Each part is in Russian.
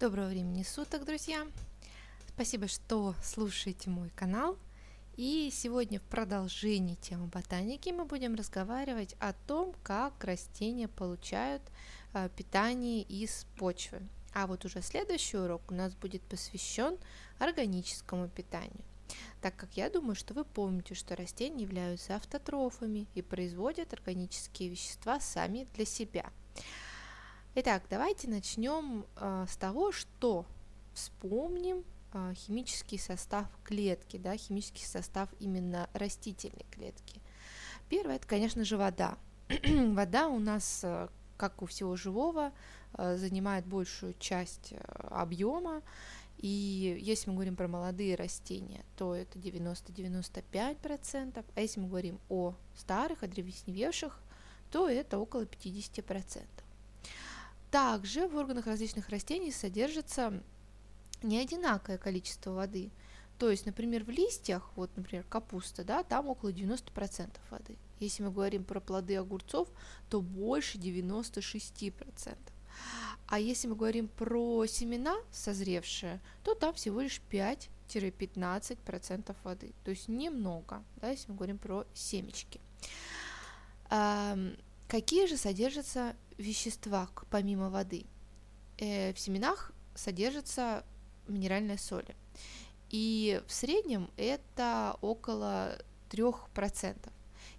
Доброго времени суток, друзья! Спасибо, что слушаете мой канал. И сегодня в продолжении темы ботаники мы будем разговаривать о том, как растения получают э, питание из почвы. А вот уже следующий урок у нас будет посвящен органическому питанию так как я думаю, что вы помните, что растения являются автотрофами и производят органические вещества сами для себя. Итак, давайте начнем э, с того, что вспомним э, химический состав клетки, да, химический состав именно растительной клетки. Первое, это, конечно же, вода. вода у нас, э, как у всего живого, э, занимает большую часть объема, и если мы говорим про молодые растения, то это 90-95%, а если мы говорим о старых, о древесневевших, то это около 50%. Также в органах различных растений содержится не одинаковое количество воды. То есть, например, в листьях, вот, например, капуста, да, там около 90% воды. Если мы говорим про плоды огурцов, то больше 96%. А если мы говорим про семена созревшие, то там всего лишь 5-15% воды. То есть немного, да, если мы говорим про семечки. А, какие же содержатся вещества помимо воды? Э, в семенах содержатся минеральные соли. И в среднем это около 3%.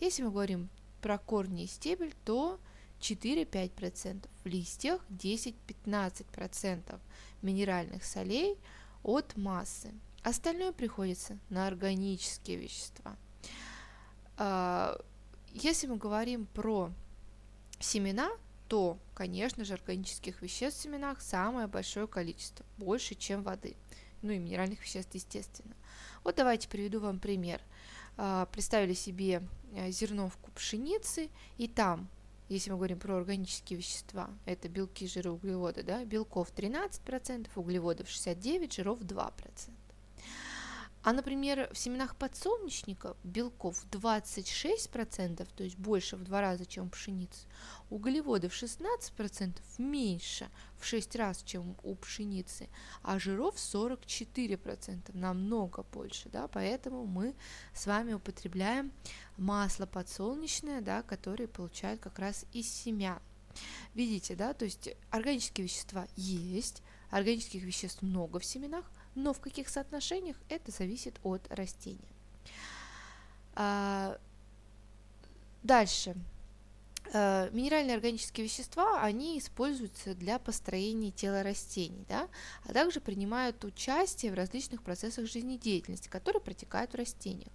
Если мы говорим про корни и стебель, то 4-5%, в листьях 10-15% минеральных солей от массы. Остальное приходится на органические вещества. А, если мы говорим про семена, то, конечно же, органических веществ в семенах самое большое количество, больше, чем воды. Ну и минеральных веществ, естественно. Вот давайте приведу вам пример. А, представили себе э, зерновку пшеницы, и там если мы говорим про органические вещества, это белки, жиры, углеводы, да, белков 13%, углеводов 69%, жиров 2%. А, например, в семенах подсолнечника белков 26%, то есть больше в два раза, чем у пшеницы, углеводов 16% меньше, в 6 раз, чем у пшеницы, а жиров 44%, намного больше, да, поэтому мы с вами употребляем масло подсолнечное, да, которое получают как раз из семян. Видите, да, то есть органические вещества есть, органических веществ много в семенах, но в каких соотношениях это зависит от растения. А, дальше. А, минеральные органические вещества, они используются для построения тела растений, да, а также принимают участие в различных процессах жизнедеятельности, которые протекают в растениях.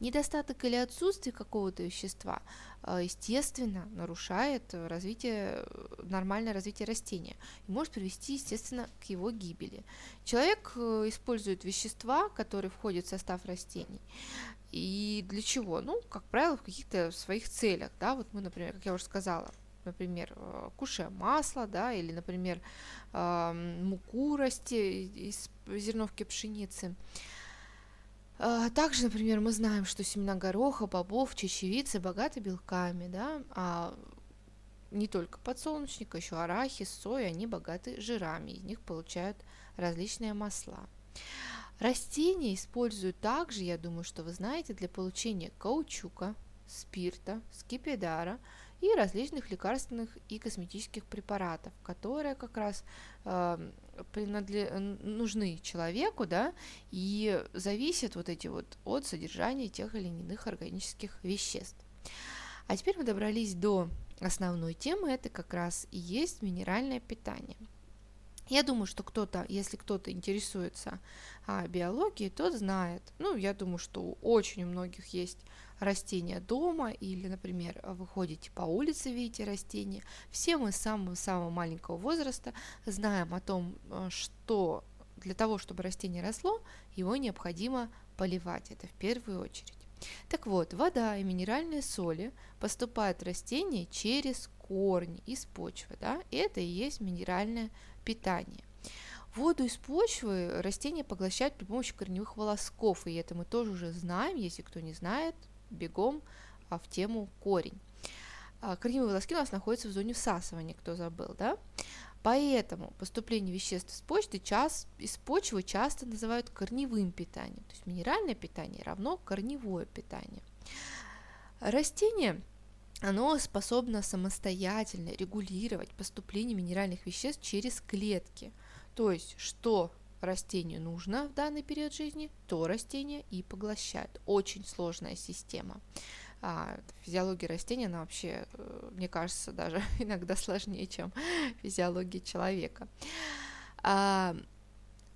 Недостаток или отсутствие какого-то вещества, а, естественно, нарушает развитие, нормальное развитие растения и может привести, естественно, к его гибели. Человек э, использует вещества, которые входят в состав растений. И для чего? Ну, как правило, в каких-то своих целях. Да? Вот мы, например, как я уже сказала, например, э, кушая масло, да, или, например, муку расти из зерновки пшеницы. А, также, например, мы знаем, что семена гороха, бобов, чечевицы богаты белками, да, а не только подсолнечника, еще арахис, соя, они богаты жирами, из них получают различные масла. Растения используют также, я думаю, что вы знаете, для получения каучука, спирта, скипидара и различных лекарственных и косметических препаратов, которые как раз э, принадле... нужны человеку, да, и зависят вот эти вот от содержания тех или иных органических веществ. А теперь мы добрались до основной темы, это как раз и есть минеральное питание. Я думаю, что кто-то, если кто-то интересуется а, биологией, тот знает. Ну, я думаю, что очень у многих есть растения дома или, например, вы ходите по улице, видите растения. Все мы с самого-самого маленького возраста знаем о том, э, что для того, чтобы растение росло, его необходимо поливать. Это в первую очередь. Так вот, вода и минеральные соли поступают в растение через корни из почвы. Да? Это и есть минеральное питание. Воду из почвы растения поглощают при помощи корневых волосков, и это мы тоже уже знаем, если кто не знает, бегом а, в тему корень. А, корневые волоски у нас находятся в зоне всасывания, кто забыл, да? Поэтому поступление веществ из почты час, из почвы часто называют корневым питанием. То есть минеральное питание равно корневое питание. Растение оно способно самостоятельно регулировать поступление минеральных веществ через клетки. То есть, что растению нужно в данный период жизни, то растение и поглощает. Очень сложная система. А, физиология растения, она вообще, э, мне кажется, даже иногда сложнее, чем физиология человека. А,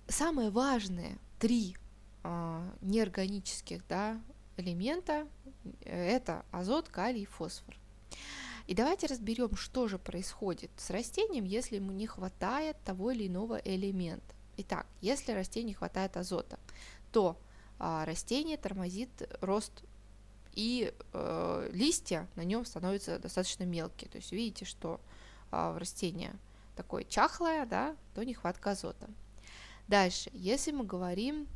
самые важные три а, неорганических да, элемента это азот, калий и фосфор. И давайте разберем, что же происходит с растением, если ему не хватает того или иного элемента. Итак, если растению не хватает азота, то а, растение тормозит рост и э, листья на нем становятся достаточно мелкие. То есть видите, что э, растение такое чахлое, да, то нехватка азота. Дальше, если мы говорим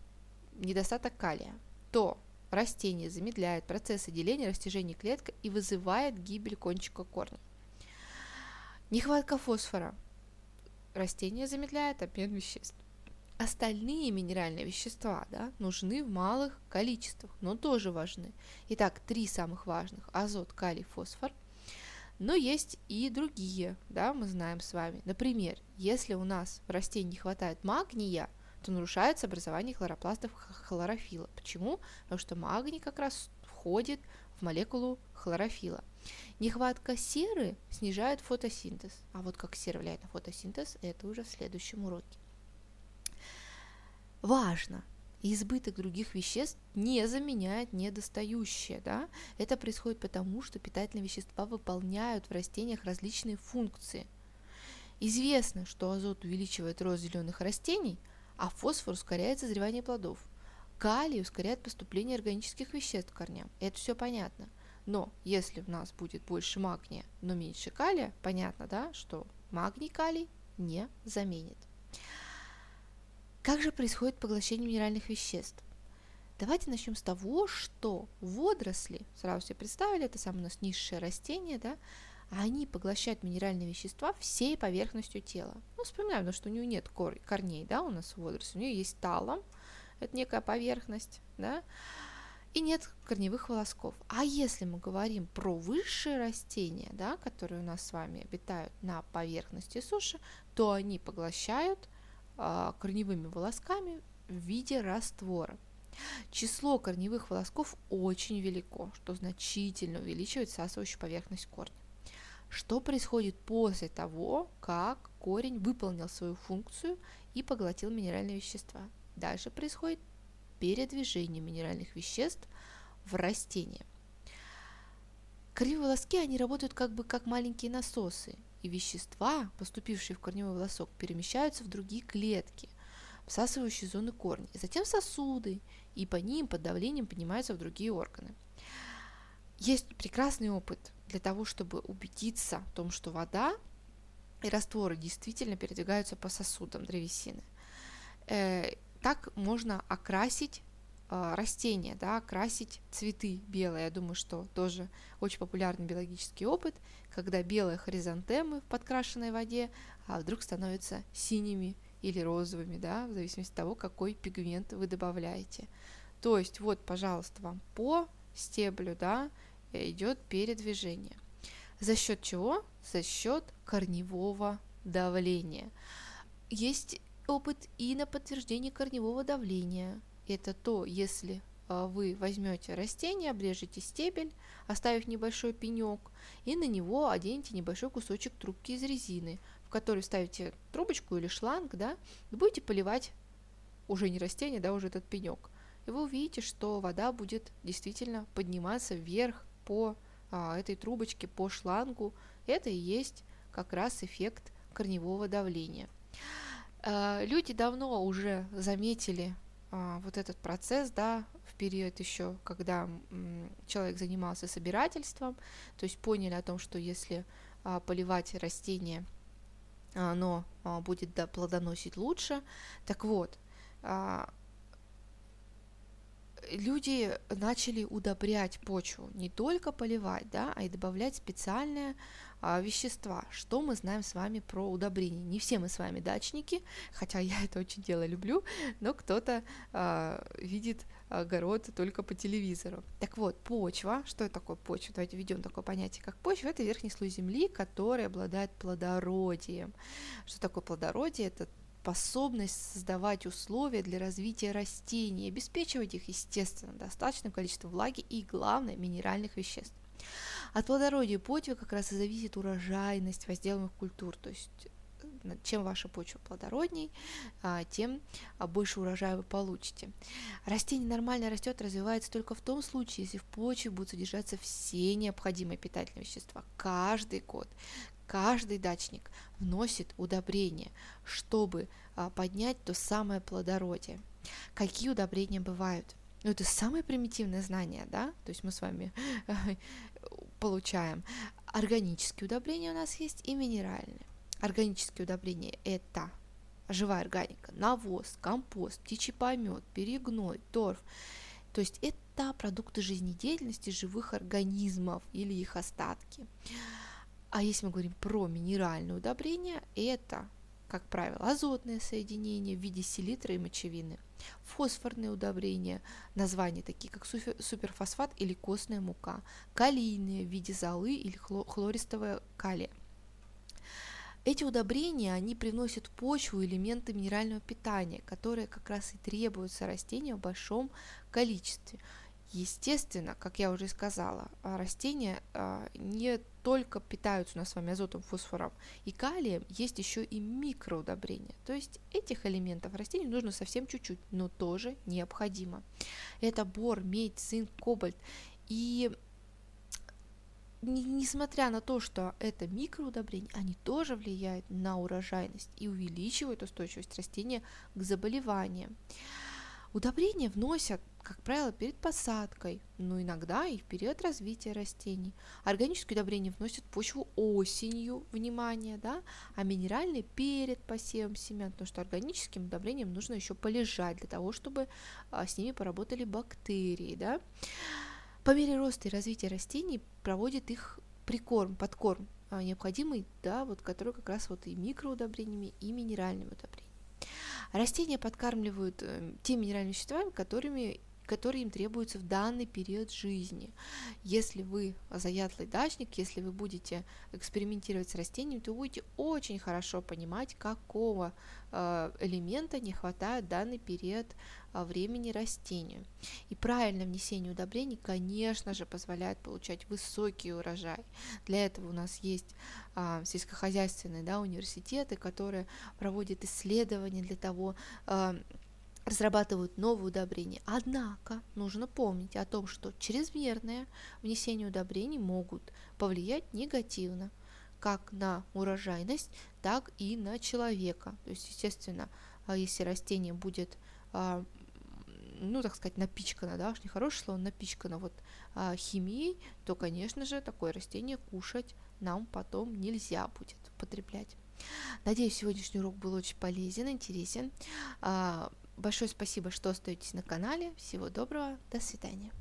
недостаток калия, то растение замедляет процессы деления, растяжения клеток и вызывает гибель кончика корня. Нехватка фосфора. Растение замедляет обмен веществ. Остальные минеральные вещества да, нужны в малых количествах, но тоже важны. Итак, три самых важных – азот, калий, фосфор. Но есть и другие, да, мы знаем с вами. Например, если у нас в растении не хватает магния, то нарушается образование хлоропластов хлорофила. Почему? Потому что магний как раз входит в молекулу хлорофила. Нехватка серы снижает фотосинтез. А вот как сера влияет на фотосинтез, это уже в следующем уроке. Важно, избыток других веществ не заменяет недостающее. Да? Это происходит потому, что питательные вещества выполняют в растениях различные функции. Известно, что азот увеличивает рост зеленых растений, а фосфор ускоряет созревание плодов. Калий ускоряет поступление органических веществ к корням. Это все понятно. Но если у нас будет больше магния, но меньше калия, понятно, да, что магний калий не заменит. Как же происходит поглощение минеральных веществ? Давайте начнем с того, что водоросли, сразу себе представили, это самое у нас низшее растение, да, они поглощают минеральные вещества всей поверхностью тела. Ну, вспоминаем, ну, что у нее нет кор- корней, да, у нас водоросли, у нее есть талом, это некая поверхность, да, и нет корневых волосков. А если мы говорим про высшие растения, да, которые у нас с вами обитают на поверхности суши, то они поглощают корневыми волосками в виде раствора. Число корневых волосков очень велико, что значительно увеличивает всасывающую поверхность корня. Что происходит после того, как корень выполнил свою функцию и поглотил минеральные вещества? Дальше происходит передвижение минеральных веществ в растение. Корневые волоски, они работают как бы как маленькие насосы, и вещества, поступившие в корневой волосок, перемещаются в другие клетки, всасывающие зоны корня, и затем сосуды, и по ним под давлением поднимаются в другие органы. Есть прекрасный опыт для того, чтобы убедиться в том, что вода и растворы действительно передвигаются по сосудам древесины. Э, так можно окрасить э, растения, да, красить цветы белые. Я думаю, что тоже очень популярный биологический опыт, когда белые хризантемы в подкрашенной воде а вдруг становятся синими или розовыми, да, в зависимости от того, какой пигмент вы добавляете. То есть вот, пожалуйста, вам по стеблю, да, идет передвижение. За счет чего? За счет корневого давления. Есть опыт и на подтверждение корневого давления. Это то, если вы возьмете растение, обрежете стебель, оставив небольшой пенек, и на него оденете небольшой кусочек трубки из резины, в который ставите трубочку или шланг, да, и будете поливать уже не растение, да, уже этот пенек. И вы увидите, что вода будет действительно подниматься вверх по а, этой трубочке, по шлангу. Это и есть как раз эффект корневого давления. А, люди давно уже заметили а, вот этот процесс, да, период еще, когда человек занимался собирательством, то есть поняли о том, что если а, поливать растение, оно а, будет плодоносить лучше. Так вот, люди начали удобрять почву, не только поливать, да, а и добавлять специальные а, вещества. Что мы знаем с вами про удобрение? Не все мы с вами дачники, хотя я это очень дело люблю, но кто-то а, видит огород только по телевизору. Так вот, почва, что это такое почва? Давайте введем такое понятие, как почва, это верхний слой земли, который обладает плодородием. Что такое плодородие? Это способность создавать условия для развития растений, обеспечивать их, естественно, достаточным количеством влаги и, главное, минеральных веществ. От плодородия почвы как раз и зависит урожайность возделанных культур, то есть чем ваша почва плодородней, а, тем а, больше урожая вы получите. Растение нормально растет, развивается только в том случае, если в почве будут содержаться все необходимые питательные вещества каждый год. Каждый дачник вносит удобрения, чтобы а, поднять то самое плодородие. Какие удобрения бывают? Ну, это самое примитивное знание, да? То есть мы с вами получаем. Органические удобрения у нас есть и минеральные. Органические удобрения – это живая органика, навоз, компост, птичий помет, перегной, торф. То есть это продукты жизнедеятельности живых организмов или их остатки. А если мы говорим про минеральные удобрения, это, как правило, азотные соединения в виде селитры и мочевины, фосфорные удобрения, названия такие как суперфосфат или костная мука, калийные в виде золы или хлористого калия. Эти удобрения, они приносят в почву элементы минерального питания, которые как раз и требуются растению в большом количестве. Естественно, как я уже сказала, а, растения а, не только питаются у нас с вами азотом, фосфором и калием, есть еще и микроудобрения. То есть этих элементов растению нужно совсем чуть-чуть, но тоже необходимо. Это бор, медь, цинк, кобальт. И несмотря на то, что это микроудобрения, они тоже влияют на урожайность и увеличивают устойчивость растения к заболеваниям. Удобрения вносят, как правило, перед посадкой, но иногда и в период развития растений. Органические удобрения вносят в почву осенью, внимание, да, а минеральные перед посевом семян, потому что органическим удобрениям нужно еще полежать для того, чтобы а, с ними поработали бактерии, да. По мере роста и развития растений проводит их прикорм, подкорм, а, необходимый, да, вот который как раз вот и микроудобрениями, и минеральными удобрениями. Растения подкармливают э, теми минеральными веществами, которыми которые им требуются в данный период жизни. Если вы заядлый дачник, если вы будете экспериментировать с растениями, то будете очень хорошо понимать, какого э, элемента не хватает в данный период времени растению. И правильное внесение удобрений, конечно же, позволяет получать высокий урожай. Для этого у нас есть а, сельскохозяйственные да, университеты, которые проводят исследования для того, а, разрабатывают новые удобрения. Однако нужно помнить о том, что чрезмерное внесение удобрений могут повлиять негативно как на урожайность, так и на человека. То есть, естественно, а, если растение будет ну, так сказать, напичкано, да, уж нехорошее слово, напичкано вот а, химией, то, конечно же, такое растение кушать нам потом нельзя будет употреблять. Надеюсь, сегодняшний урок был очень полезен, интересен. Большое спасибо, что остаетесь на канале. Всего доброго, до свидания.